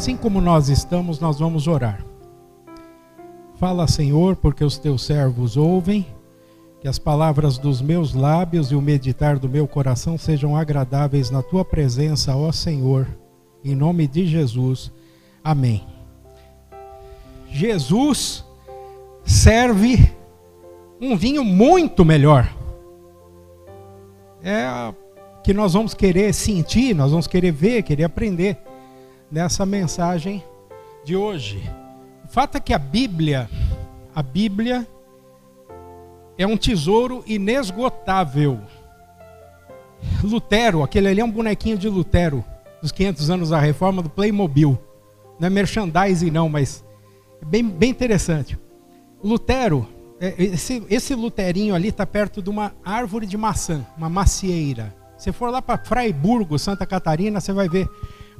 Assim como nós estamos, nós vamos orar. Fala, Senhor, porque os teus servos ouvem, que as palavras dos meus lábios e o meditar do meu coração sejam agradáveis na tua presença, ó Senhor, em nome de Jesus. Amém. Jesus serve um vinho muito melhor. É que nós vamos querer sentir, nós vamos querer ver, querer aprender nessa mensagem de hoje. O fato é que a Bíblia, a Bíblia é um tesouro inesgotável. Lutero, aquele ali é um bonequinho de Lutero, dos 500 anos da reforma do Playmobil. Não é merchandising não, mas é bem, bem interessante. Lutero, é, esse, esse luterinho ali está perto de uma árvore de maçã, uma macieira. Se for lá para Fraiburgo, Santa Catarina, você vai ver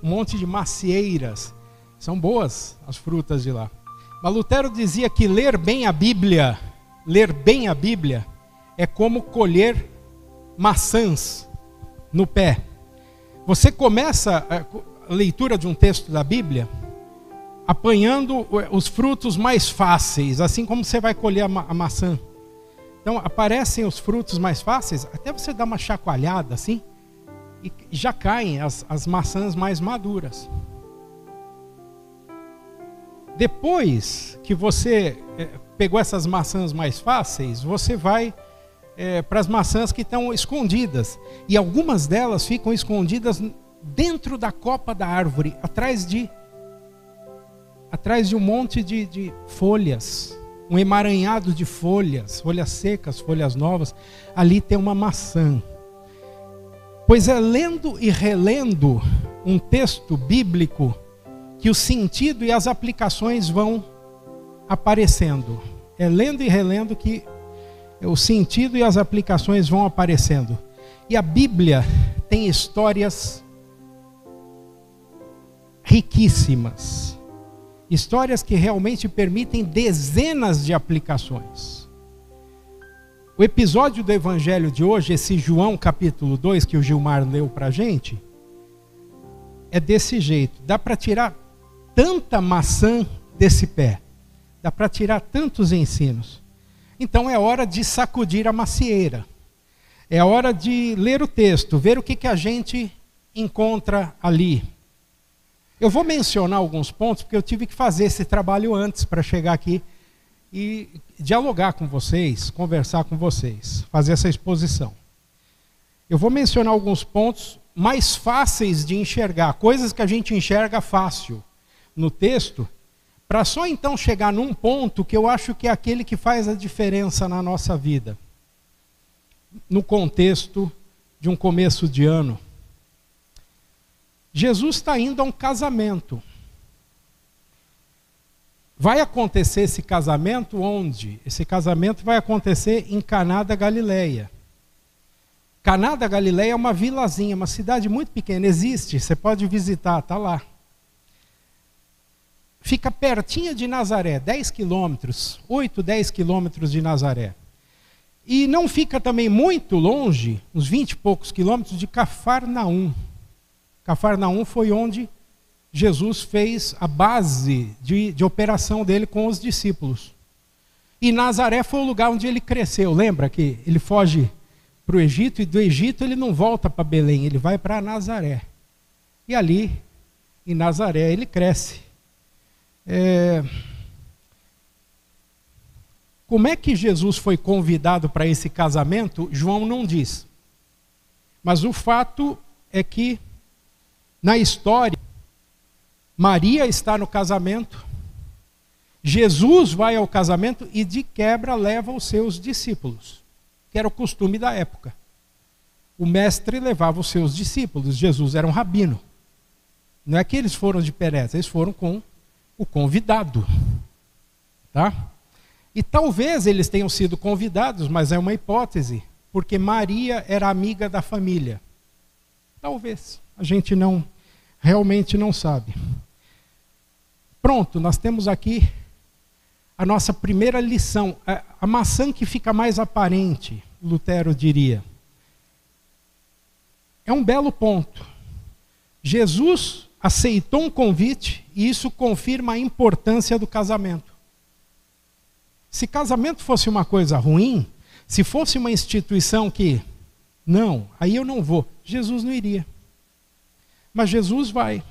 um monte de macieiras. São boas as frutas de lá. Mas Lutero dizia que ler bem a Bíblia, ler bem a Bíblia, é como colher maçãs no pé. Você começa a leitura de um texto da Bíblia apanhando os frutos mais fáceis, assim como você vai colher a, ma a maçã. Então aparecem os frutos mais fáceis, até você dar uma chacoalhada assim, e já caem as, as maçãs mais maduras. Depois que você é, pegou essas maçãs mais fáceis, você vai é, para as maçãs que estão escondidas. E algumas delas ficam escondidas dentro da copa da árvore, atrás de atrás de um monte de, de folhas, um emaranhado de folhas, folhas secas, folhas novas. Ali tem uma maçã. Pois é lendo e relendo um texto bíblico que o sentido e as aplicações vão aparecendo. É lendo e relendo que o sentido e as aplicações vão aparecendo. E a Bíblia tem histórias riquíssimas. Histórias que realmente permitem dezenas de aplicações. O episódio do evangelho de hoje, esse João capítulo 2 que o Gilmar leu para gente, é desse jeito. Dá para tirar tanta maçã desse pé. Dá para tirar tantos ensinos. Então é hora de sacudir a macieira. É hora de ler o texto, ver o que, que a gente encontra ali. Eu vou mencionar alguns pontos, porque eu tive que fazer esse trabalho antes para chegar aqui e dialogar com vocês, conversar com vocês, fazer essa exposição. Eu vou mencionar alguns pontos mais fáceis de enxergar, coisas que a gente enxerga fácil no texto, para só então chegar num ponto que eu acho que é aquele que faz a diferença na nossa vida. No contexto de um começo de ano. Jesus está indo a um casamento. Vai acontecer esse casamento onde? Esse casamento vai acontecer em Caná da Galileia. Caná da Galileia é uma vilazinha, uma cidade muito pequena, existe, você pode visitar, está lá. Fica pertinho de Nazaré, 10 quilômetros, 8, 10 quilômetros de Nazaré. E não fica também muito longe, uns 20 e poucos quilômetros, de Cafarnaum. Cafarnaum foi onde Jesus fez a base de, de operação dele com os discípulos. E Nazaré foi o lugar onde ele cresceu. Lembra que ele foge para o Egito e do Egito ele não volta para Belém, ele vai para Nazaré. E ali, em Nazaré, ele cresce. É... Como é que Jesus foi convidado para esse casamento? João não diz. Mas o fato é que, na história, Maria está no casamento, Jesus vai ao casamento e de quebra leva os seus discípulos, que era o costume da época. O mestre levava os seus discípulos, Jesus era um rabino. Não é que eles foram de Perez, eles foram com o convidado. Tá? E talvez eles tenham sido convidados, mas é uma hipótese, porque Maria era amiga da família. Talvez, a gente não realmente não sabe. Pronto, nós temos aqui a nossa primeira lição, a, maçã que fica mais aparente, Lutero diria. É um belo ponto. Jesus aceitou um convite e isso confirma a importância do casamento. Se casamento fosse uma coisa ruim, se fosse uma instituição que, não, aí eu não vou, Jesus não iria. Mas Jesus vai.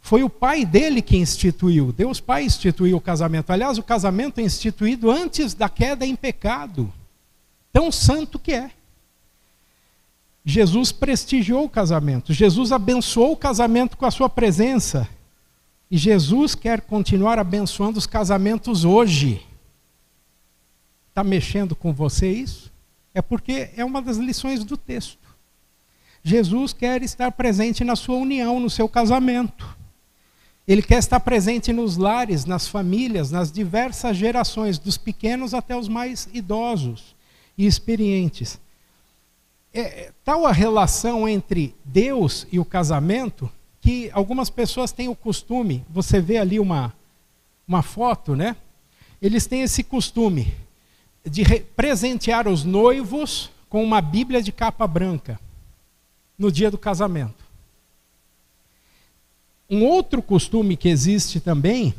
Foi o pai dele que instituiu. Deus Pai instituiu o casamento. Aliás, o casamento é instituído antes da queda em pecado. Tão santo que é. Jesus prestigiou o casamento. Jesus abençoou o casamento com a sua presença. E Jesus quer continuar abençoando os casamentos hoje. Está mexendo com você isso? É porque é uma das lições do texto. Jesus quer estar presente na sua união, no seu casamento. Ele quer estar presente nos lares, nas famílias, nas diversas gerações, dos pequenos até os mais idosos e experientes. É, tal a relação entre Deus e o casamento que algumas pessoas têm o costume, você vê ali uma, uma foto, né? Eles têm esse costume de presentear os noivos com uma Bíblia de capa branca no dia do casamento. Um outro costume que existe também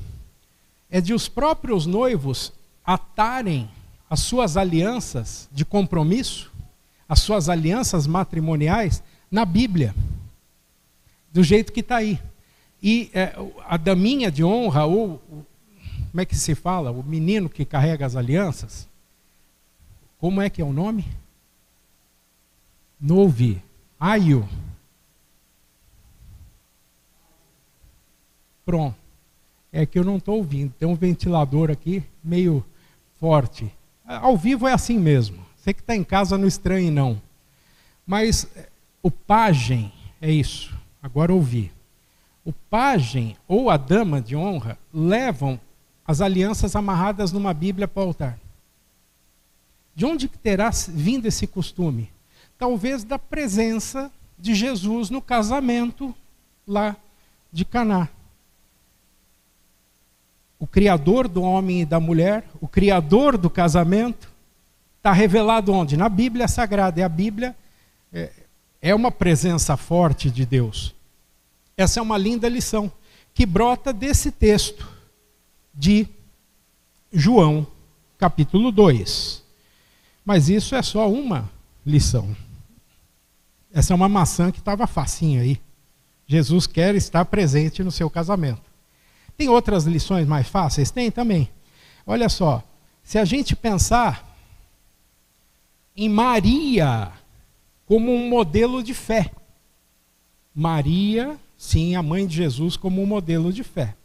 é de os próprios noivos atarem as suas alianças de compromisso, as suas alianças matrimoniais, na Bíblia, do jeito que está aí. E é, a daminha de honra, ou como é que se fala? O menino que carrega as alianças, como é que é o nome? Novi, aio. Pronto. É que eu não estou ouvindo. Tem um ventilador aqui meio forte. Ao vivo é assim mesmo. Você que está em casa não estranhe, não. Mas eh, o pajem é isso. Agora ouvi. O pajem ou a dama de honra levam as alianças amarradas numa Bíblia para o altar. De onde terá vindo esse costume? Talvez da presença de Jesus no casamento lá de Caná o Criador do homem e da mulher, o Criador do casamento, está revelado onde? Na Bíblia Sagrada. E a Bíblia é, é uma presença forte de Deus. Essa é uma linda lição que brota desse texto de João, capítulo 2. Mas isso é só uma lição. Essa é uma maçã que estava facinha aí. Jesus quer estar presente no seu casamento. Tem outras lições mais fáceis? Tem também. Olha só, se a gente pensar em Maria como um modelo de fé. Maria, sim, a mãe de Jesus, como um modelo de fé.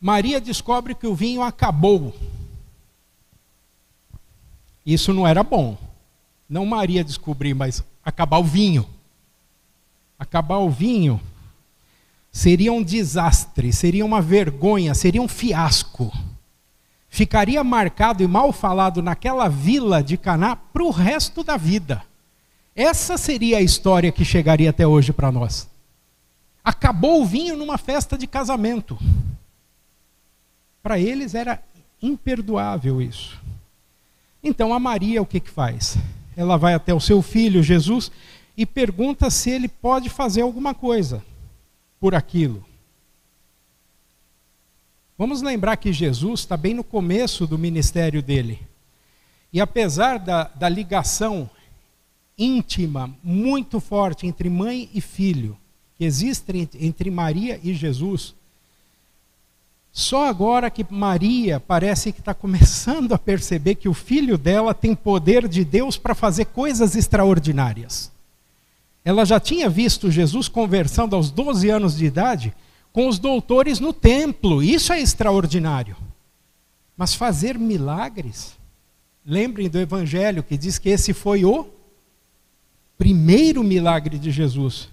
Maria descobre que o vinho acabou. Isso não era bom. Não Maria descobrir, mas acabar o vinho. Acabar o vinho seria um desastre, seria uma vergonha, seria um fiasco. Ficaria marcado e mal falado naquela vila de Caná para o resto da vida. Essa seria a história que chegaria até hoje para nós. Acabou o vinho numa festa de casamento. Para eles era imperdoável isso. Então a Maria o que, que faz? Ela vai até o seu filho Jesus e pergunta se ele pode fazer alguma coisa por aquilo. Vamos lembrar que Jesus está bem no começo do ministério dele. E apesar da, da ligação íntima, muito forte entre mãe e filho, que existe entre Maria e Jesus, só agora que Maria parece que está começando a perceber que o filho dela tem poder de Deus para fazer coisas extraordinárias. Ela já tinha visto Jesus conversando aos 12 anos de idade com os doutores no templo. Isso é extraordinário. Mas fazer milagres? Lembrem do evangelho que diz que esse foi o primeiro milagre de Jesus.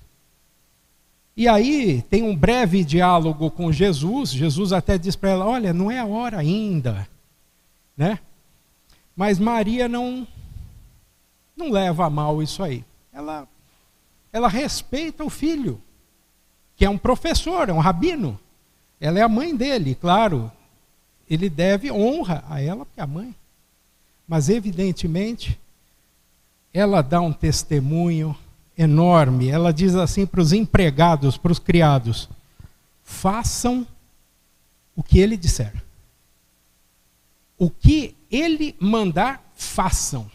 E aí tem um breve diálogo com Jesus. Jesus até diz para ela: "Olha, não é a hora ainda", né? Mas Maria não não leva a mal isso aí. Ela ela respeita o filho, que é um professor, é um rabino. Ela é a mãe dele, claro. Ele deve honra a ela, porque é a mãe. Mas, evidentemente, ela dá um testemunho enorme. Ela diz assim para os empregados, para os criados: façam o que ele disser. O que ele mandar, façam.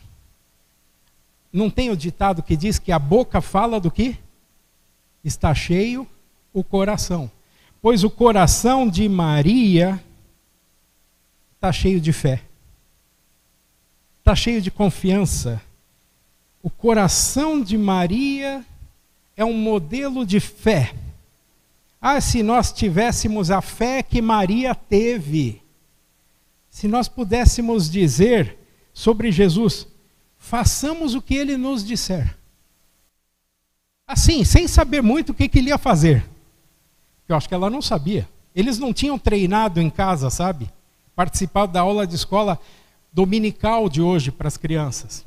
Não tem o ditado que diz que a boca fala do que? Está cheio o coração. Pois o coração de Maria está cheio de fé, está cheio de confiança. O coração de Maria é um modelo de fé. Ah, se nós tivéssemos a fé que Maria teve, se nós pudéssemos dizer sobre Jesus, façamos o que ele nos disser. Assim, sem saber muito o que, que ele ia fazer. Eu acho que ela não sabia. Eles não tinham treinado em casa, sabe? Participado da aula de escola dominical de hoje para as crianças.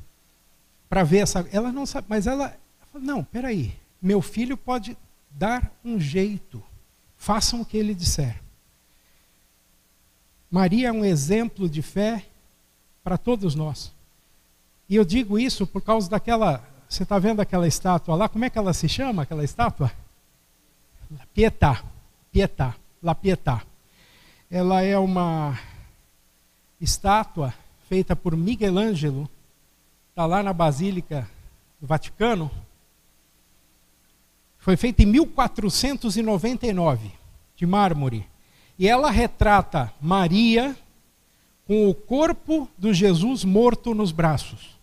Para ver essa. Ela não sabe, mas ela. Não, peraí. Meu filho pode dar um jeito. Façam o que ele disser. Maria é um exemplo de fé para todos nós. E eu digo isso por causa daquela. Você está vendo aquela estátua lá? Como é que ela se chama, aquela estátua? Pietà. Pietà. La Pietà. Ela é uma estátua feita por Miguel Ângelo. Está lá na Basílica do Vaticano. Foi feita em 1499, de mármore. E ela retrata Maria com o corpo do Jesus morto nos braços.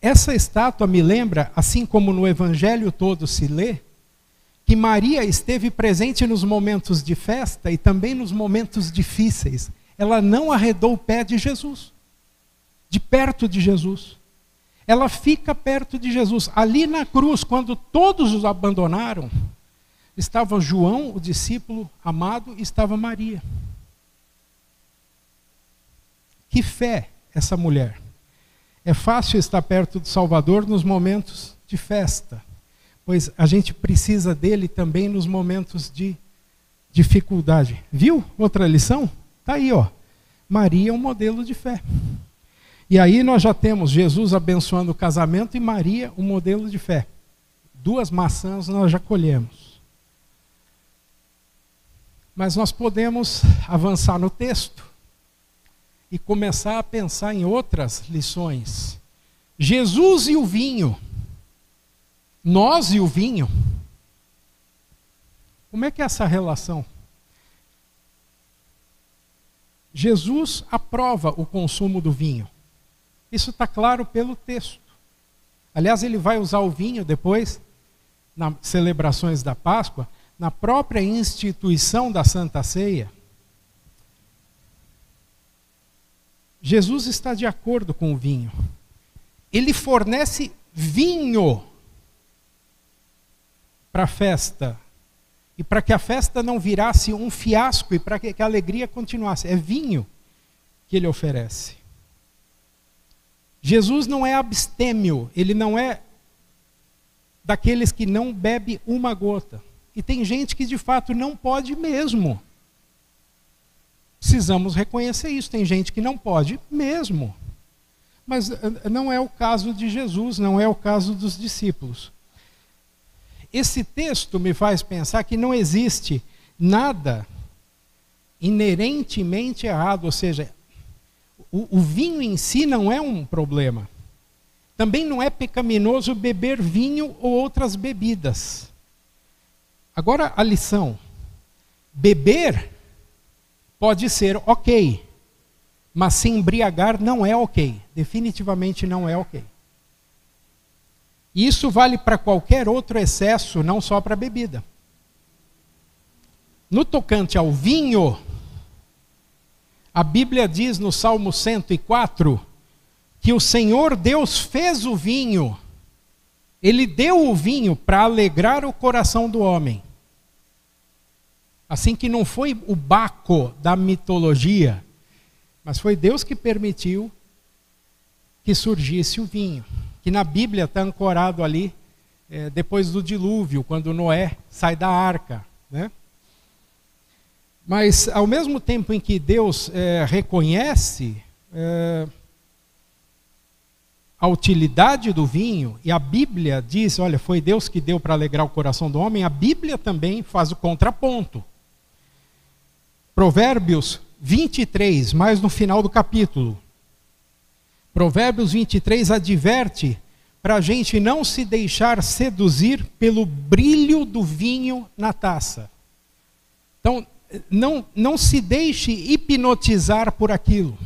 Essa estátua me lembra, assim como no Evangelho todo se lê, que Maria esteve presente nos momentos de festa e também nos momentos difíceis. Ela não arredou o pé de Jesus, de perto de Jesus. Ela fica perto de Jesus. Ali na cruz, quando todos os abandonaram, estava João, o discípulo amado, e estava Maria. Que fé essa mulher! É fácil estar perto do Salvador nos momentos de festa, pois a gente precisa dele também nos momentos de dificuldade. Viu? Outra lição? Tá aí, ó. Maria é um modelo de fé. E aí nós já temos Jesus abençoando o casamento e Maria um modelo de fé. Duas maçãs nós já colhemos. Mas nós podemos avançar no texto e começar a pensar em outras lições. Jesus e o vinho. Nós e o vinho. Como é que é essa relação? Jesus aprova o consumo do vinho. Isso está claro pelo texto. Aliás, ele vai usar o vinho depois, nas celebrações da Páscoa, na própria instituição da Santa Ceia. Jesus está de acordo com o vinho. Ele fornece vinho para a festa. E para que a festa não virasse um fiasco e para que a alegria continuasse. É vinho que ele oferece. Jesus não é abstêmio, ele não é daqueles que não bebe uma gota. E tem gente que de fato não pode mesmo. Precisamos reconhecer isso. Tem gente que não pode mesmo. Mas eh, não é o caso de Jesus, não é o caso dos discípulos. Esse texto me faz pensar que não existe nada inerentemente errado, ou seja, o, o, vinho em si não é um problema. Também não é pecaminoso beber vinho ou outras bebidas. Agora a lição: beber pode ser ok, mas se embriagar não é ok. Definitivamente não é ok. Isso vale para qualquer outro excesso, não só para bebida. No tocante ao vinho, a Bíblia diz no Salmo 104 que o Senhor Deus fez o vinho, ele deu o vinho para alegrar o coração do homem. Assim que não foi o Baco da mitologia, mas foi Deus que permitiu que surgisse o vinho, que na Bíblia está ancorado ali é, depois do dilúvio, quando Noé sai da arca. Né? Mas, ao mesmo tempo em que Deus é, reconhece, é, a utilidade do vinho, e a Bíblia diz, olha, foi Deus que deu para alegrar o coração do homem, a Bíblia também faz o contraponto. Provérbios 23, mais no final do capítulo. Provérbios 23 adverte para a gente não se deixar seduzir pelo brilho do vinho na taça. Então, não, não se deixe hipnotizar por aquilo.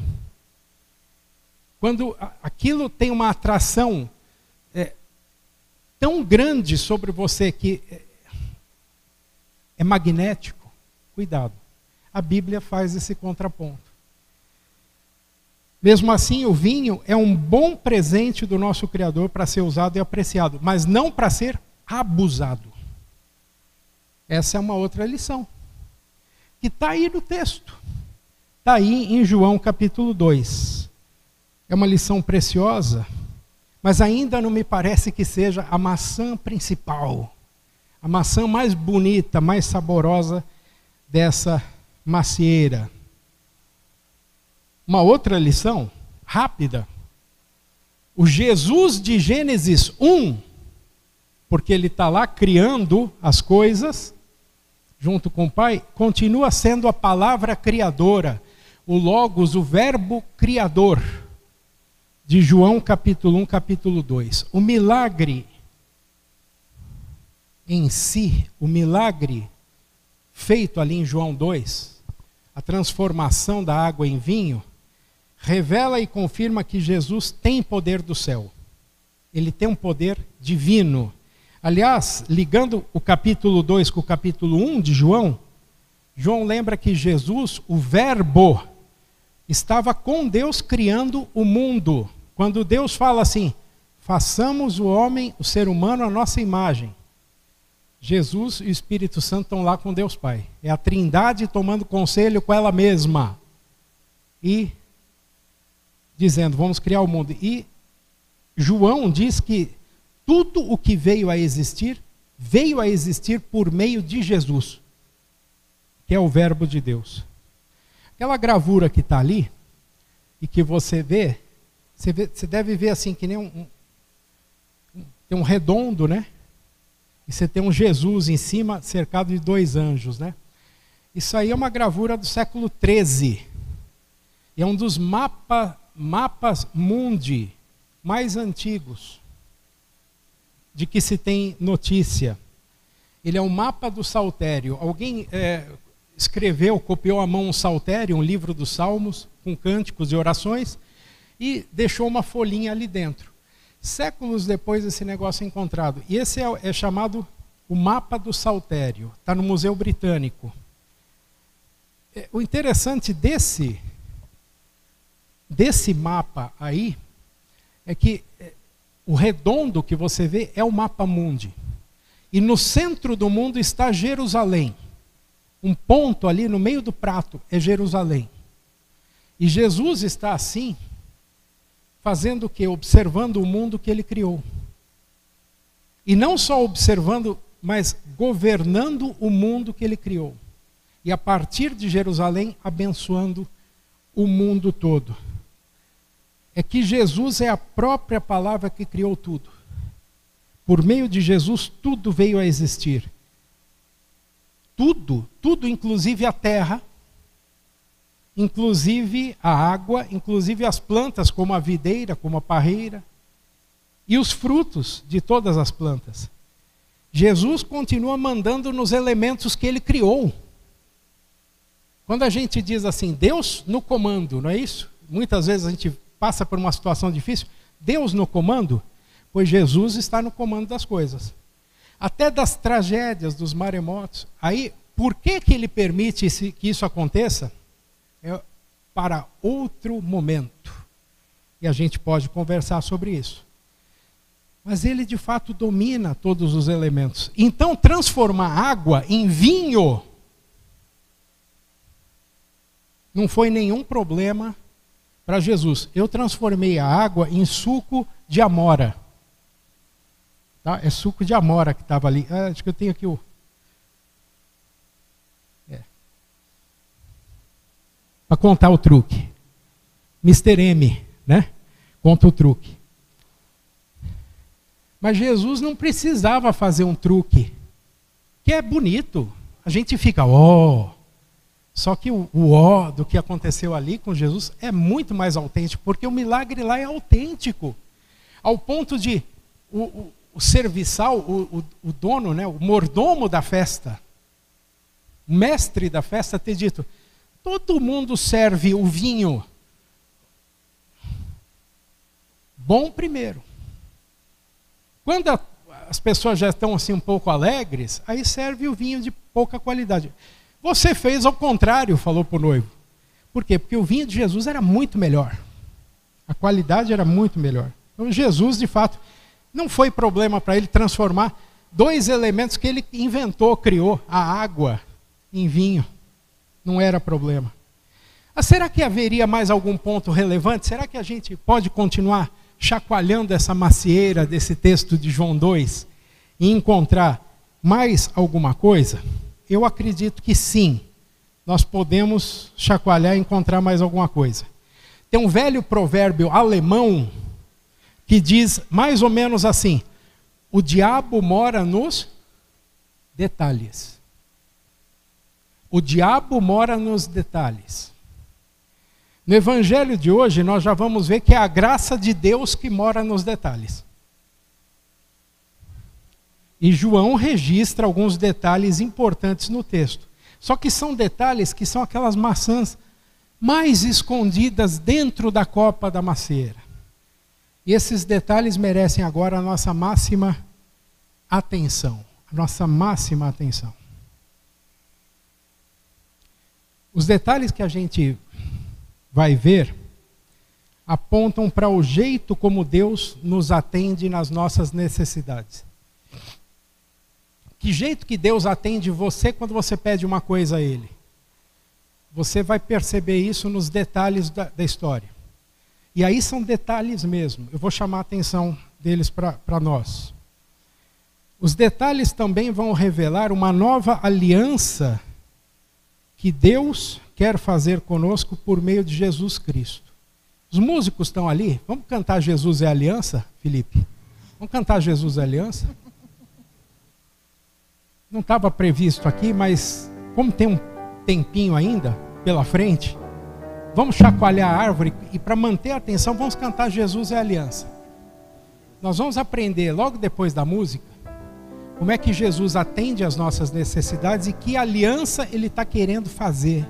Quando aquilo tem uma atração é, tão grande sobre você que é, é magnético, cuidado. A Bíblia faz esse contraponto. Mesmo assim, o vinho é um bom presente do nosso Criador para ser usado e apreciado, mas não para ser abusado. Essa é uma outra lição, que está aí no texto. Está aí em João capítulo 2 é uma lição preciosa, mas ainda não me parece que seja a maçã principal, a maçã mais bonita, mais saborosa dessa macieira. Uma outra lição, rápida. O Jesus de Gênesis 1, porque ele está lá criando as coisas, junto com o Pai, continua sendo a palavra criadora, o Logos, o Verbo criador de João capítulo 1, capítulo 2. O milagre em si, o milagre feito ali em João 2, a transformação da água em vinho, revela e confirma que Jesus tem poder do céu. Ele tem um poder divino. Aliás, ligando o capítulo 2 com o capítulo 1 de João, João lembra que Jesus, o Verbo, estava com Deus criando o mundo. Quando Deus fala assim, façamos o homem, o ser humano, a nossa imagem. Jesus e o Espírito Santo estão lá com Deus Pai. É a Trindade tomando conselho com ela mesma. E dizendo, vamos criar o mundo. E João diz que tudo o que veio a existir, veio a existir por meio de Jesus, que é o Verbo de Deus. Aquela gravura que está ali, e que você vê, você, vê, você deve ver assim, que nem um, um, um redondo, né? E você tem um Jesus em cima, cercado de dois anjos, né? Isso aí é uma gravura do século XIII. É um dos mapa, mapas mundi mais antigos de que se tem notícia. Ele é um mapa do saltério. Alguém é, escreveu, copiou à mão um saltério, um livro dos salmos, com cânticos e orações, e deixou uma folhinha ali dentro. Séculos depois esse negócio é encontrado. E esse é, é chamado o mapa do saltério. Está no Museu Britânico. É, o interessante desse desse mapa aí é que é, o redondo que você vê é o mapa mundi. E no centro do mundo está Jerusalém. Um ponto ali no meio do prato é Jerusalém. E Jesus está assim fazendo o que? Observando o mundo que ele criou. E não só observando, mas governando o mundo que ele criou. E a partir de Jerusalém, abençoando o mundo todo. É que Jesus é a própria palavra que criou tudo. Por meio de Jesus, tudo veio a existir. Tudo, tudo, inclusive a terra, inclusive a água, inclusive as plantas, como a videira, como a parreira, e os frutos de todas as plantas. Jesus continua mandando nos elementos que ele criou. Quando a gente diz assim, Deus no comando, não é isso? Muitas vezes a gente passa por uma situação difícil, Deus no comando, pois Jesus está no comando das coisas. Até das tragédias, dos maremotos. Aí, por que, que ele permite que isso aconteça? Para outro momento. E a gente pode conversar sobre isso. Mas ele de fato domina todos os elementos. Então, transformar água em vinho não foi nenhum problema para Jesus. Eu transformei a água em suco de amora. Tá? É suco de amora que estava ali. Ah, acho que eu tenho aqui o. para contar o truque. Mr. M, né? Conta o truque. Mas Jesus não precisava fazer um truque, que é bonito. A gente fica, ó. Oh. Só que o ó do que aconteceu ali com Jesus é muito mais autêntico, porque o milagre lá é autêntico. Ao ponto de o, o, o serviçal, o, o, dono, né, o mordomo da festa, o mestre da festa, ter dito: todo mundo serve o vinho bom primeiro. Quando a, as pessoas já estão assim um pouco alegres, aí serve o vinho de pouca qualidade. Você fez ao contrário, falou para o noivo. Por quê? Porque o vinho de Jesus era muito melhor. A qualidade era muito melhor. Então Jesus, de fato, não foi problema para ele transformar dois elementos que ele inventou, criou, a água em vinho. Não era problema. Mas será que haveria mais algum ponto relevante? Será que a gente pode continuar chacoalhando essa macieira desse texto de João 2 e encontrar mais alguma coisa? Eu acredito que sim. Nós podemos chacoalhar e encontrar mais alguma coisa. Tem um velho provérbio alemão que diz mais ou menos assim: o diabo mora nos detalhes. O diabo mora nos detalhes. No evangelho de hoje, nós já vamos ver que é a graça de Deus que mora nos detalhes. E João registra alguns detalhes importantes no texto. Só que são detalhes que são aquelas maçãs mais escondidas dentro da copa da macieira. E esses detalhes merecem agora a nossa máxima atenção. A nossa máxima atenção. Os detalhes que a gente vai ver apontam para o jeito como Deus nos atende nas nossas necessidades. Que jeito que Deus atende você quando você pede uma coisa a Ele? Você vai perceber isso nos detalhes da, da história. E aí são detalhes mesmo. Eu vou chamar a atenção deles para nós. Os detalhes também vão revelar uma nova aliança que Deus quer fazer conosco por meio de Jesus Cristo. Os músicos estão ali. Vamos cantar Jesus é Aliança, Felipe? Vamos cantar Jesus é Aliança? Não estava previsto aqui, mas como tem um tempinho ainda pela frente, vamos chacoalhar a árvore e para manter a atenção, vamos cantar Jesus é Aliança. Nós vamos aprender logo depois da música como é que Jesus atende às nossas necessidades e que aliança ele está querendo fazer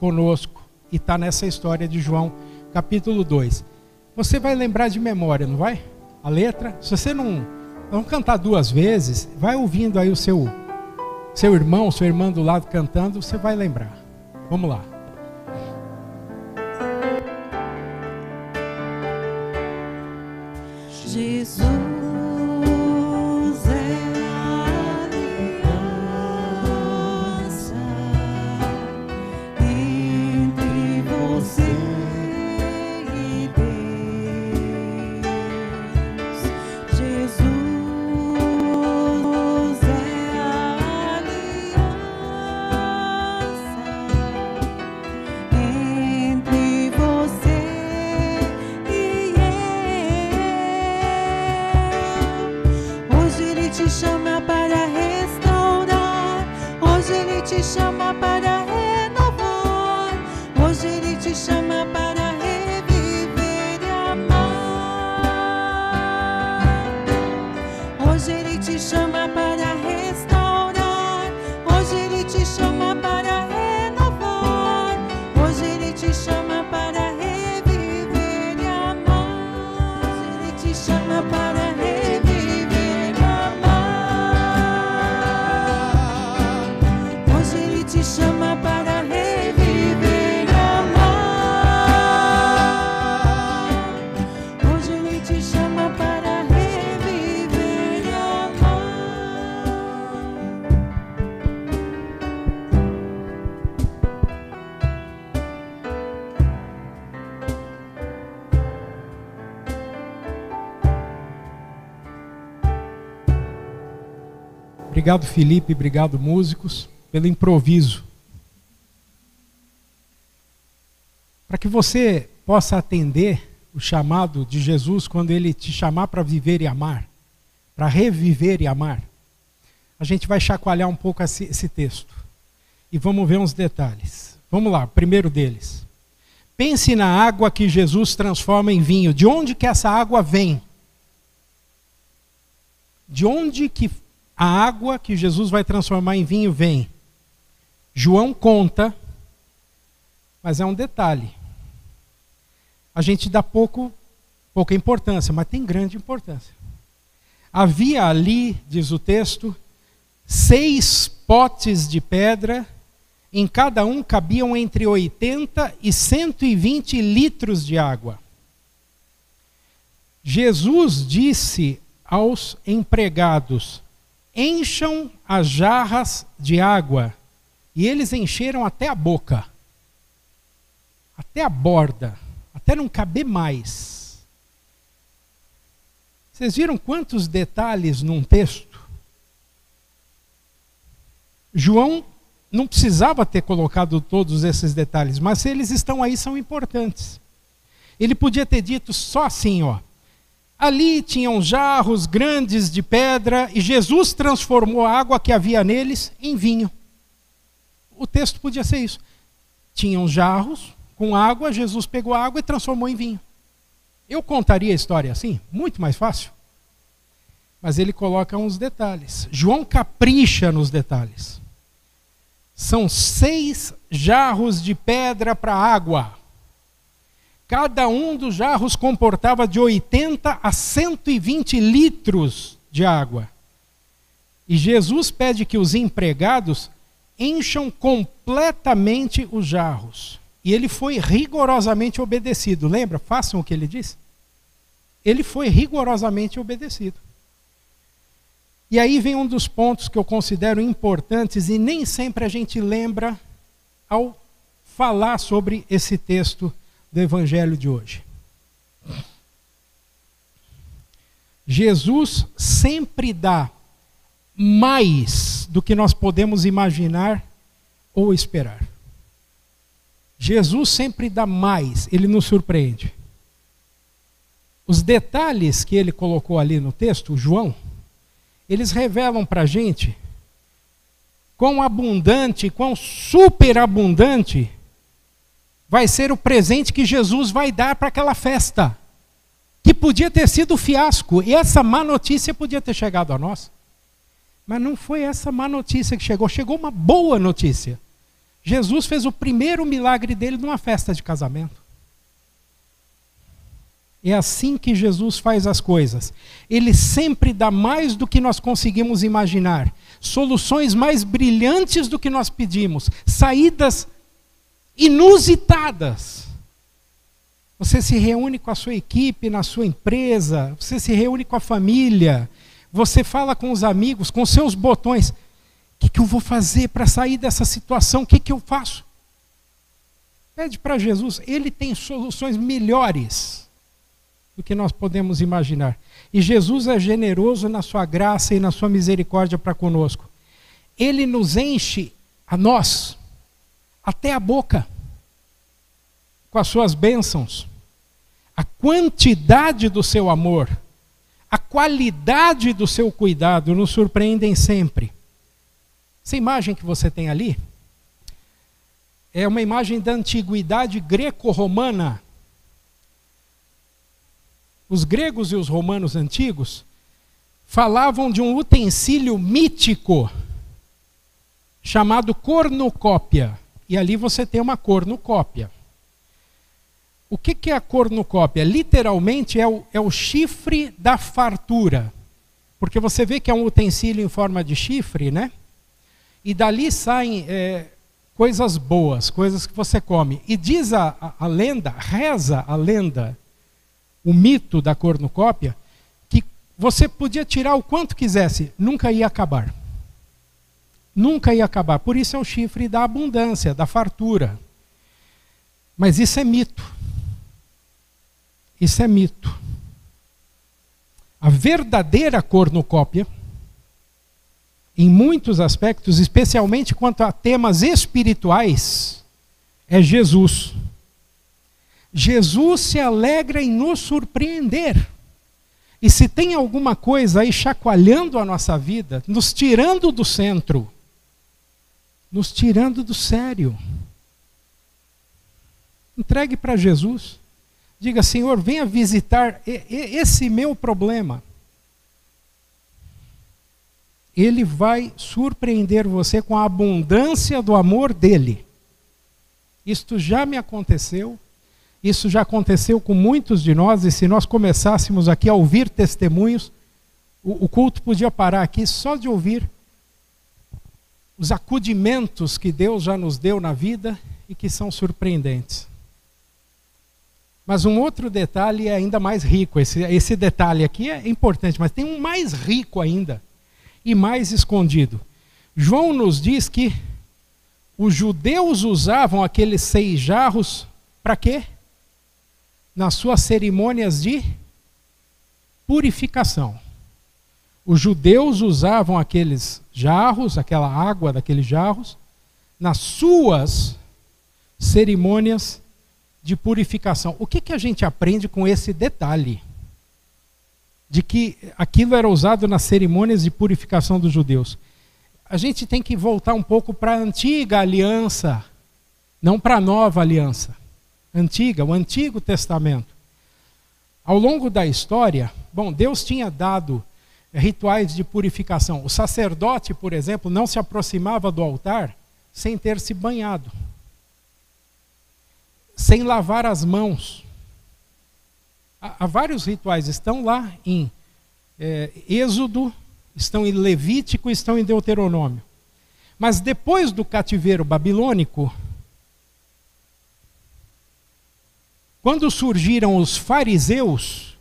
conosco e está nessa história de João, capítulo 2. Você vai lembrar de memória, não vai? A letra? Se você não. Vamos cantar duas vezes, vai ouvindo aí o seu, seu irmão, sua irmã do lado cantando, você vai lembrar. Vamos lá. Obrigado, Felipe. Obrigado, músicos, pelo improviso. Para que você possa atender o chamado de Jesus quando ele te chamar para viver e amar, para reviver e amar, a gente vai chacoalhar um pouco esse, texto e vamos ver uns detalhes. Vamos lá, primeiro deles. Pense na água que Jesus transforma em vinho. De onde que essa água vem? De onde que a água que Jesus vai transformar em vinho vem? João conta, mas é um detalhe. A gente dá pouco, pouca importância, mas tem grande importância. Havia ali, diz o texto, seis potes de pedra em cada um cabiam entre 80 e 120 litros de água. Jesus disse aos empregados: encham as jarras de água. E eles encheram até a boca, até a borda, até não caber mais. Vocês viram quantos detalhes num texto? João não precisava ter colocado todos esses detalhes, mas se eles estão aí, são importantes. Ele podia ter dito só assim, ó. Ali tinham jarros grandes de pedra e Jesus transformou a água que havia neles em vinho. O texto podia ser isso. Tinham jarros com água, Jesus pegou a água e transformou em vinho. Eu contaria a história assim, muito mais fácil. Mas ele coloca uns detalhes. João capricha nos detalhes. São seis jarros de pedra para água. Cada um dos jarros comportava de 80 a 120 litros de água. E Jesus pede que os empregados encham completamente os jarros. E ele foi rigorosamente obedecido. Lembra? Façam o que ele disse. Ele foi rigorosamente obedecido. E aí vem um dos pontos que eu considero importantes e nem sempre a gente lembra ao falar sobre esse texto do Evangelho de hoje. Jesus sempre dá mais do que nós podemos imaginar ou esperar. Jesus sempre dá mais, ele nos surpreende. Os detalhes que ele colocou ali no texto, João, eles revelam para a gente quão abundante, quão superabundante vai ser o presente que Jesus vai dar para aquela festa, que podia ter sido fiasco, e essa má notícia podia ter chegado a nós. Mas não foi essa má notícia que chegou, chegou uma boa notícia. Jesus fez o primeiro milagre dele numa festa de casamento. É assim que Jesus faz as coisas. Ele sempre dá mais do que nós conseguimos imaginar, soluções mais brilhantes do que nós pedimos, saídas inusitadas. Você se reúne com a sua equipe na sua empresa, você se reúne com a família, você fala com os amigos, com seus botões. O que, que eu vou fazer para sair dessa situação? O que, que eu faço? Pede para Jesus, ele tem soluções melhores do que nós podemos imaginar. E Jesus é generoso na sua graça e na sua misericórdia para conosco. Ele nos enche a nós até a boca com as suas bênçãos. A quantidade do seu amor, a qualidade do seu cuidado nos surpreendem sempre. Essa imagem que você tem ali é uma imagem da antiguidade greco-romana os gregos e os romanos antigos falavam de um utensílio mítico chamado cornucópia. E ali você tem uma cornucópia. O que, que é a cornucópia? Literalmente é o, é o chifre da fartura. Porque você vê que é um utensílio em forma de chifre, né? E dali saem é, coisas boas, coisas que você come. E diz a, a, a lenda, reza a lenda, o mito da cornucópia, que você podia tirar o quanto quisesse, nunca ia acabar. Nunca ia acabar. Por isso é o chifre da abundância, da fartura. Mas isso é mito. Isso é mito. A verdadeira cornucópia, em muitos aspectos, especialmente quanto a temas espirituais, é Jesus. Jesus se alegra em nos surpreender. E se tem alguma coisa aí chacoalhando a nossa vida, nos tirando do centro, nos tirando do sério, entregue para Jesus. Diga, Senhor, venha visitar esse meu problema. Ele vai surpreender você com a abundância do amor dele. Isto já me aconteceu, isso já aconteceu com muitos de nós, e se nós começássemos aqui a ouvir testemunhos, o, o culto podia parar aqui só de ouvir os acudimentos que Deus já nos deu na vida e que são surpreendentes. Mas um outro detalhe é ainda mais rico. Esse, esse detalhe aqui é importante, mas tem um mais rico ainda e mais escondido. João nos diz que os judeus usavam aqueles seis jarros para quê? Nas suas cerimônias de purificação. Os judeus usavam aqueles jarros, aquela água daqueles jarros, nas suas cerimônias de purificação. O que, que a gente aprende com esse detalhe? De que aquilo era usado nas cerimônias de purificação dos judeus. A gente tem que voltar um pouco para a antiga aliança, não para a nova aliança. Antiga, o Antigo Testamento. Ao longo da história, bom, Deus tinha dado rituais de purificação. O sacerdote, por exemplo, não se aproximava do altar sem ter se banhado sem lavar as mãos. Há, há vários rituais, estão lá em é, Êxodo, estão em Levítico, estão em Deuteronômio. Mas depois do cativeiro babilônico, quando surgiram os fariseus,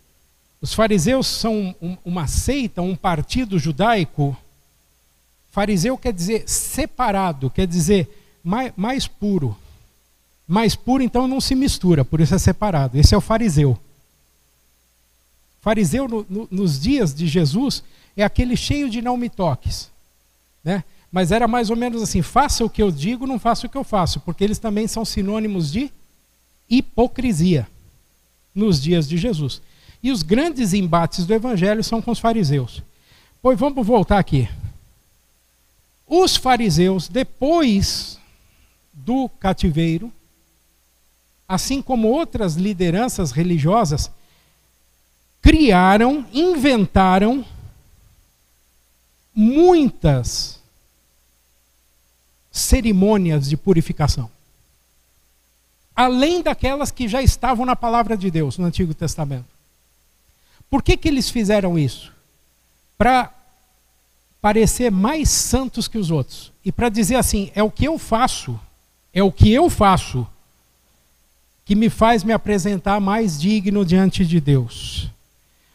os fariseus são uma seita, um partido judaico. Fariseu quer dizer separado, quer dizer mais, mais puro. Mais puro, então, não se mistura, por isso é separado. Esse é o fariseu. Fariseu, no, no, nos dias de Jesus, é aquele cheio de não me toques. Né? Mas era mais ou menos assim: faça o que eu digo, não faça o que eu faço, porque eles também são sinônimos de hipocrisia nos dias de Jesus. E os grandes embates do evangelho são com os fariseus. Pois vamos voltar aqui. Os fariseus, depois do cativeiro, assim como outras lideranças religiosas, criaram, inventaram muitas cerimônias de purificação. Além daquelas que já estavam na palavra de Deus no Antigo Testamento. Por que, que eles fizeram isso? Para parecer mais santos que os outros. E para dizer assim: é o que eu faço, é o que eu faço que me faz me apresentar mais digno diante de Deus.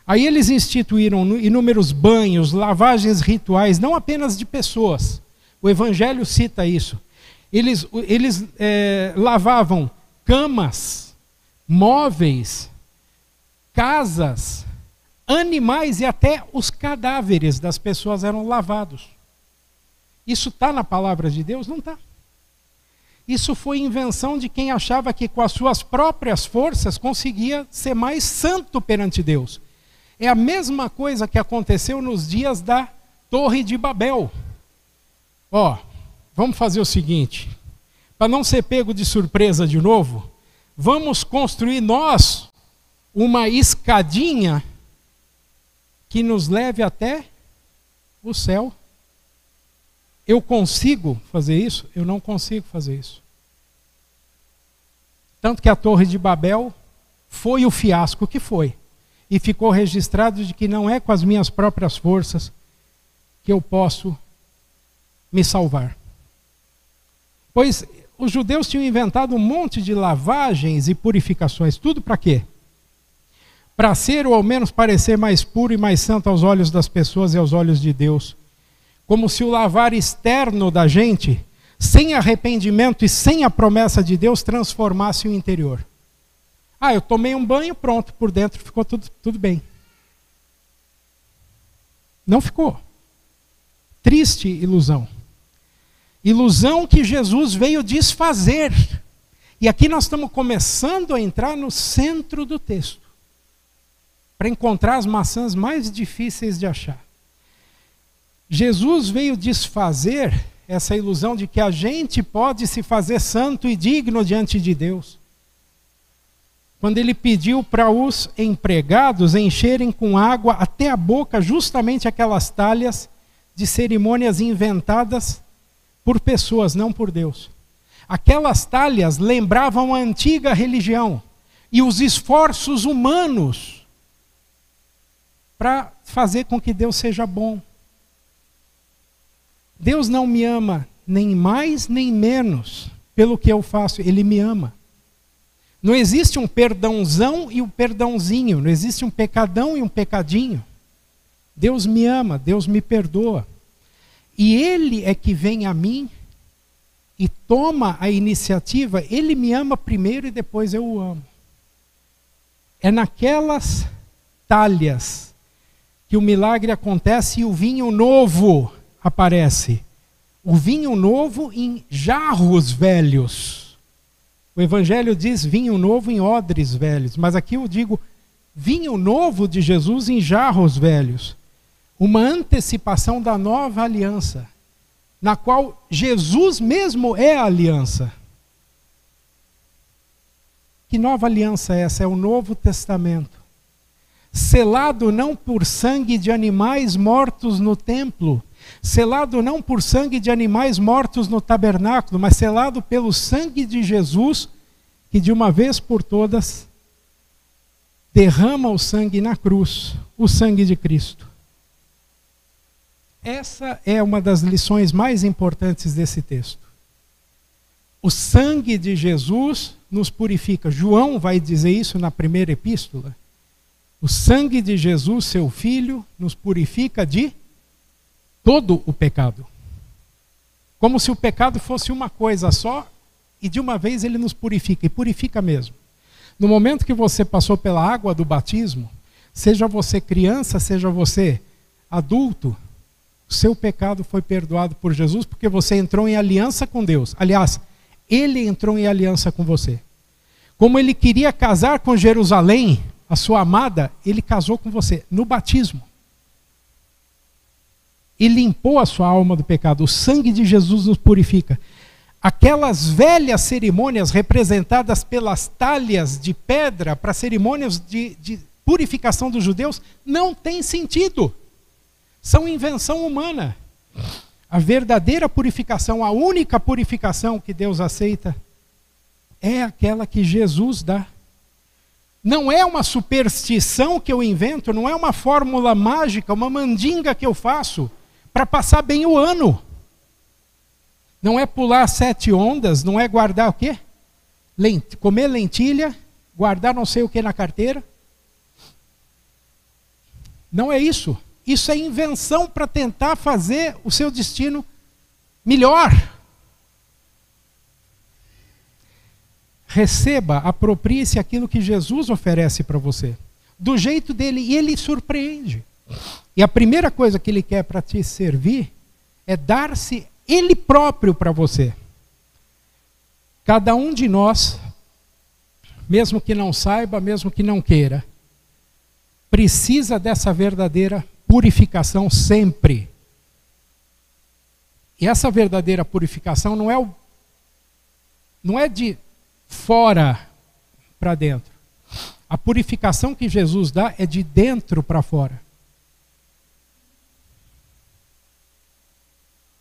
Aí eles instituíram inúmeros banhos, lavagens rituais, não apenas de pessoas. O Evangelho cita isso. Eles, eles é, lavavam camas, móveis, casas, animais e até os cadáveres das pessoas eram lavados. Isso está na palavra de Deus? Não está. Isso foi invenção de quem achava que com as suas próprias forças conseguia ser mais santo perante Deus. É a mesma coisa que aconteceu nos dias da Torre de Babel. Ó, vamos fazer o seguinte, para não ser pego de surpresa de novo, vamos construir nós uma escadinha que nos leve até o céu. Eu consigo fazer isso? Eu não consigo fazer isso. Tanto que a Torre de Babel foi o fiasco que foi. E ficou registrado de que não é com as minhas próprias forças que eu posso me salvar. Pois os judeus tinham inventado um monte de lavagens e purificações, tudo para quê? Para ser ou ao menos parecer mais puro e mais santo aos olhos das pessoas e aos olhos de Deus como se o lavar externo da gente, sem arrependimento e sem a promessa de Deus, transformasse o interior. Ah, eu tomei um banho, pronto, por dentro ficou tudo, tudo bem. Não ficou. Triste ilusão. Ilusão que Jesus veio desfazer. E aqui nós estamos começando a entrar no centro do texto, para encontrar as maçãs mais difíceis de achar. Jesus veio desfazer essa ilusão de que a gente pode se fazer santo e digno diante de Deus. Quando ele pediu para os empregados encherem com água até a boca justamente aquelas talhas de cerimônias inventadas por pessoas, não por Deus. Aquelas talhas lembravam a antiga religião e os esforços humanos para fazer com que Deus seja bom. Deus não me ama nem mais nem menos pelo que eu faço, Ele me ama. Não existe um perdãozão e um perdãozinho, não existe um pecadão e um pecadinho. Deus me ama, Deus me perdoa. E Ele é que vem a mim e toma a iniciativa, ele me ama primeiro e depois eu o amo. É naquelas talhas que o milagre acontece e o vinho novo aparece. O vinho novo em jarros velhos. O Evangelho diz vinho novo em odres velhos, mas aqui eu digo vinho novo de Jesus em jarros velhos. Uma antecipação da nova aliança na qual Jesus mesmo é a aliança. Que nova aliança é essa? É o Novo Testamento. Selado não por sangue de animais mortos no templo, selado não por sangue de animais mortos no tabernáculo, mas selado pelo sangue de Jesus, que de uma vez por todas derrama o sangue na cruz, o sangue de Cristo. Essa é uma das lições mais importantes desse texto. O sangue de Jesus nos purifica. João vai dizer isso na primeira epístola. O sangue de Jesus, seu filho, nos purifica de todo o pecado. Como se o pecado fosse uma coisa só e de uma vez ele nos purifica, e purifica mesmo. No momento que você passou pela água do batismo, seja você criança, seja você adulto, o seu pecado foi perdoado por Jesus porque você entrou em aliança com Deus. Aliás, ele entrou em aliança com você. Como ele queria casar com Jerusalém, a sua amada, ele casou com você no batismo. E limpou a sua alma do pecado. O sangue de Jesus nos purifica. Aquelas velhas cerimônias representadas pelas talhas de pedra para cerimônias de, de purificação dos judeus não tem sentido são invenção humana. A verdadeira purificação, a única purificação que Deus aceita, é aquela que Jesus dá. Não é uma superstição que eu invento, não é uma fórmula mágica, uma mandinga que eu faço para passar bem o ano. Não é pular sete ondas, não é guardar o quê? Lent comer lentilha, guardar não sei o que na carteira. Não é isso. Isso é invenção para tentar fazer o seu destino melhor. Receba, aproprie-se aquilo que Jesus oferece para você, do jeito dele, e ele surpreende. E a primeira coisa que ele quer para te servir é dar-se ele próprio para você. Cada um de nós, mesmo que não saiba, mesmo que não queira, precisa dessa verdadeira purificação sempre. E essa verdadeira purificação não é o, não é de fora para dentro. A purificação que Jesus dá é de dentro para fora.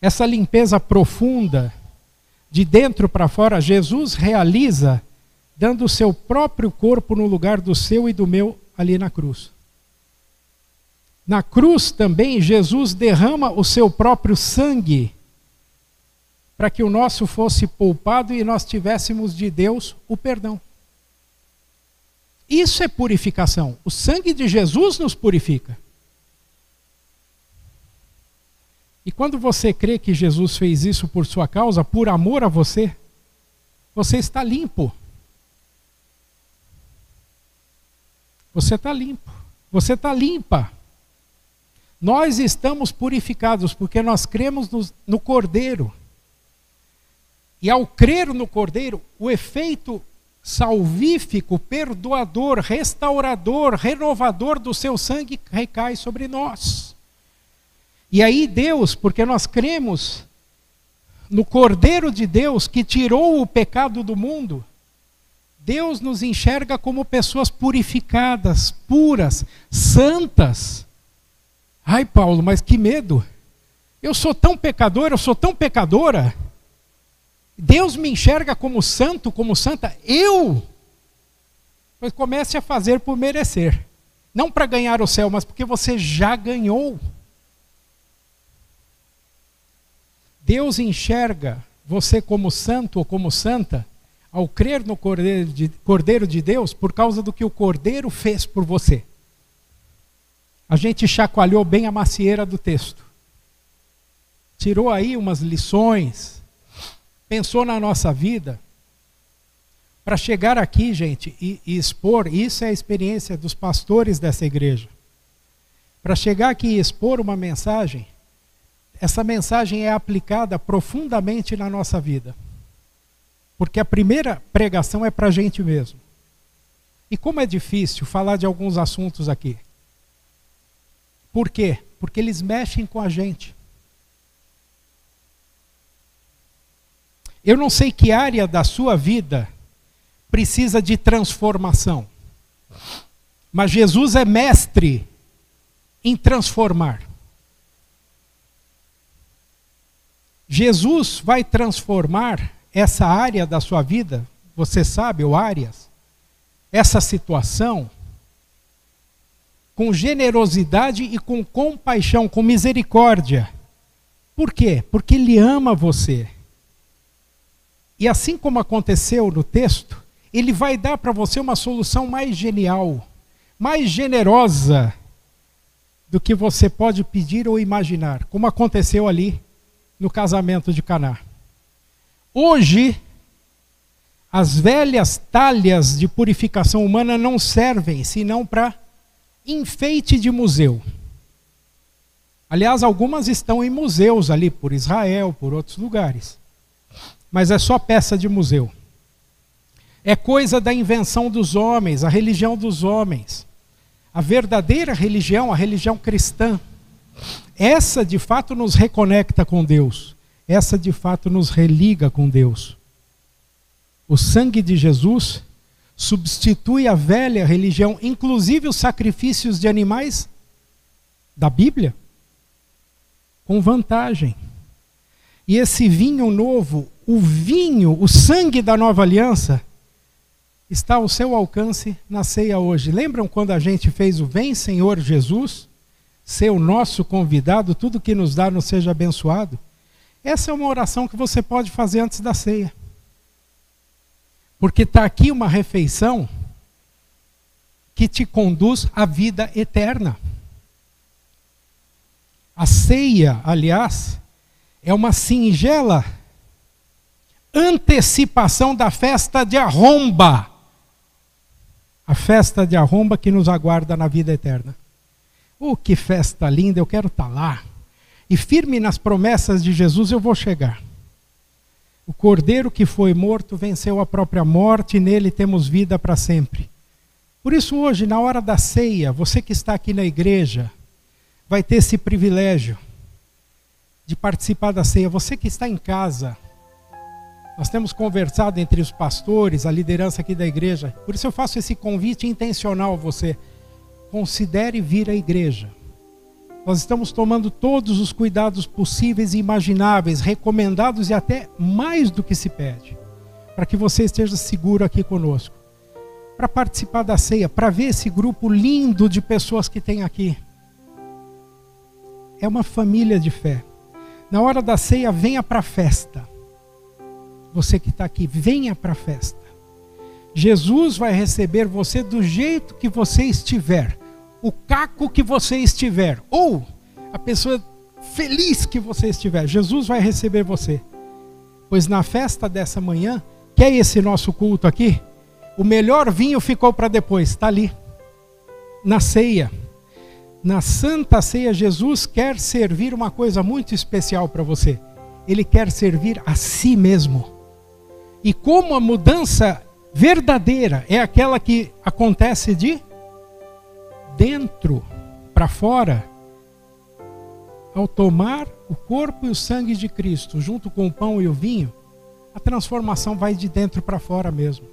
Essa limpeza profunda, de dentro para fora, Jesus realiza dando o seu próprio corpo no lugar do seu e do meu ali na cruz. Na cruz também, Jesus derrama o seu próprio sangue para que o nosso fosse poupado e nós tivéssemos de Deus o perdão. Isso é purificação. O sangue de Jesus nos purifica. E quando você crê que Jesus fez isso por sua causa, por amor a você, você está limpo. Você está limpo. Você está limpa. Nós estamos purificados porque nós cremos no, no Cordeiro. E ao crer no Cordeiro, o efeito salvífico, perdoador, restaurador, renovador do seu sangue recai sobre nós. E aí Deus, porque nós cremos no Cordeiro de Deus que tirou o pecado do mundo, Deus nos enxerga como pessoas purificadas, puras, santas. Ai, Paulo, mas que medo! Eu sou tão pecador, eu sou tão pecadora. Deus me enxerga como santo, como santa, eu. Pois comece a fazer por merecer. Não para ganhar o céu, mas porque você já ganhou. Deus enxerga você como santo ou como santa ao crer no Cordeiro de, Cordeiro de Deus por causa do que o Cordeiro fez por você. A gente chacoalhou bem a macieira do texto. Tirou aí umas lições, pensou na nossa vida, para chegar aqui, gente, e, e, expor, isso é a experiência dos pastores dessa igreja. Para chegar aqui e expor uma mensagem, essa mensagem é aplicada profundamente na nossa vida. Porque a primeira pregação é para a gente mesmo. E como é difícil falar de alguns assuntos aqui. Por quê? Porque eles mexem com a gente. Eu não sei que área da sua vida precisa de transformação. Mas Jesus é mestre em transformar. Jesus vai transformar essa área da sua vida, você sabe, ou áreas, essa situação, com generosidade e com compaixão, com misericórdia. Por quê? Porque Ele ama você. E assim como aconteceu no texto, ele vai dar para você uma solução mais genial, mais generosa do que você pode pedir ou imaginar, como aconteceu ali no casamento de Caná. Hoje, as velhas talhas de purificação humana não servem senão para enfeite de museu. Aliás, algumas estão em museus ali por Israel, por outros lugares mas é só peça de museu. É coisa da invenção dos homens, a religião dos homens. A verdadeira religião, a religião cristã, essa de fato nos reconecta com Deus. Essa de fato nos religa com Deus. O sangue de Jesus substitui a velha religião, inclusive os sacrifícios de animais da Bíblia, com vantagem. E esse vinho novo o vinho, o sangue da nova aliança, está ao seu alcance na ceia hoje. Lembram quando a gente fez o Vem Senhor Jesus? Ser o nosso convidado, tudo que nos dá nos seja abençoado. Essa é uma oração que você pode fazer antes da ceia. Porque está aqui uma refeição que te conduz à vida eterna. A ceia, aliás, é uma singela antecipação da festa de arromba. A festa de arromba que nos aguarda na vida eterna. Oh, que festa linda, eu quero estar tá lá. E firme nas promessas de Jesus eu vou chegar. O cordeiro que foi morto venceu a própria morte, e nele temos vida para sempre. Por isso, hoje, na hora da ceia, você que está aqui na igreja, vai ter esse privilégio de participar da ceia. Você que está em casa, nós temos conversado entre os pastores, a liderança aqui da igreja. Por isso eu faço esse convite intencional a você. Considere vir à igreja. Nós estamos tomando todos os cuidados possíveis e imagináveis, recomendados e até mais do que se pede, para que você esteja seguro aqui conosco. Para participar da ceia, para ver esse grupo lindo de pessoas que tem aqui. É uma família de fé. Na hora da ceia, venha para a festa você que está aqui, venha para a festa. Jesus vai receber você do jeito que você estiver, o caco que você estiver, ou a pessoa feliz que você estiver. Jesus vai receber você. Pois na festa dessa manhã, que é esse nosso culto aqui, o melhor vinho ficou para depois, está ali. Na ceia. Na Santa Ceia, Jesus quer servir uma coisa muito especial para você. Ele quer servir a si mesmo E como a mudança verdadeira é aquela que acontece de dentro para fora, ao tomar o corpo e o sangue de Cristo, junto com o pão e o vinho, a transformação vai de dentro para fora mesmo.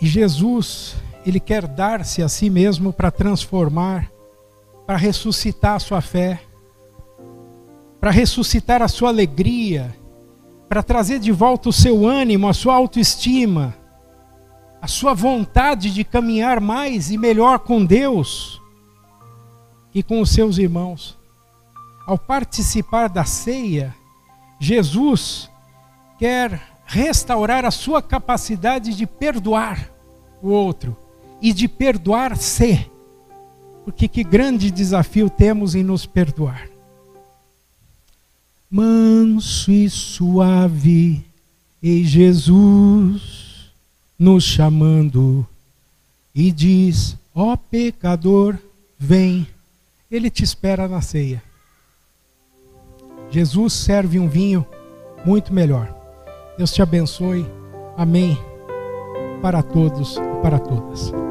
E Jesus, ele quer dar-se a si mesmo para transformar, para ressuscitar a sua fé, para ressuscitar a sua alegria, para trazer de volta o seu ânimo, a sua autoestima, a sua vontade de caminhar mais e melhor com Deus e com os seus irmãos. Ao participar da ceia, Jesus quer restaurar a sua capacidade de perdoar o outro e de perdoar-se. Porque que grande desafio temos em nos perdoar. Manso e suave, e Jesus nos chamando e diz: Ó oh, pecador, vem. Ele te espera na ceia. Jesus serve um vinho muito melhor. Deus te abençoe. Amém. Para todos e para todas.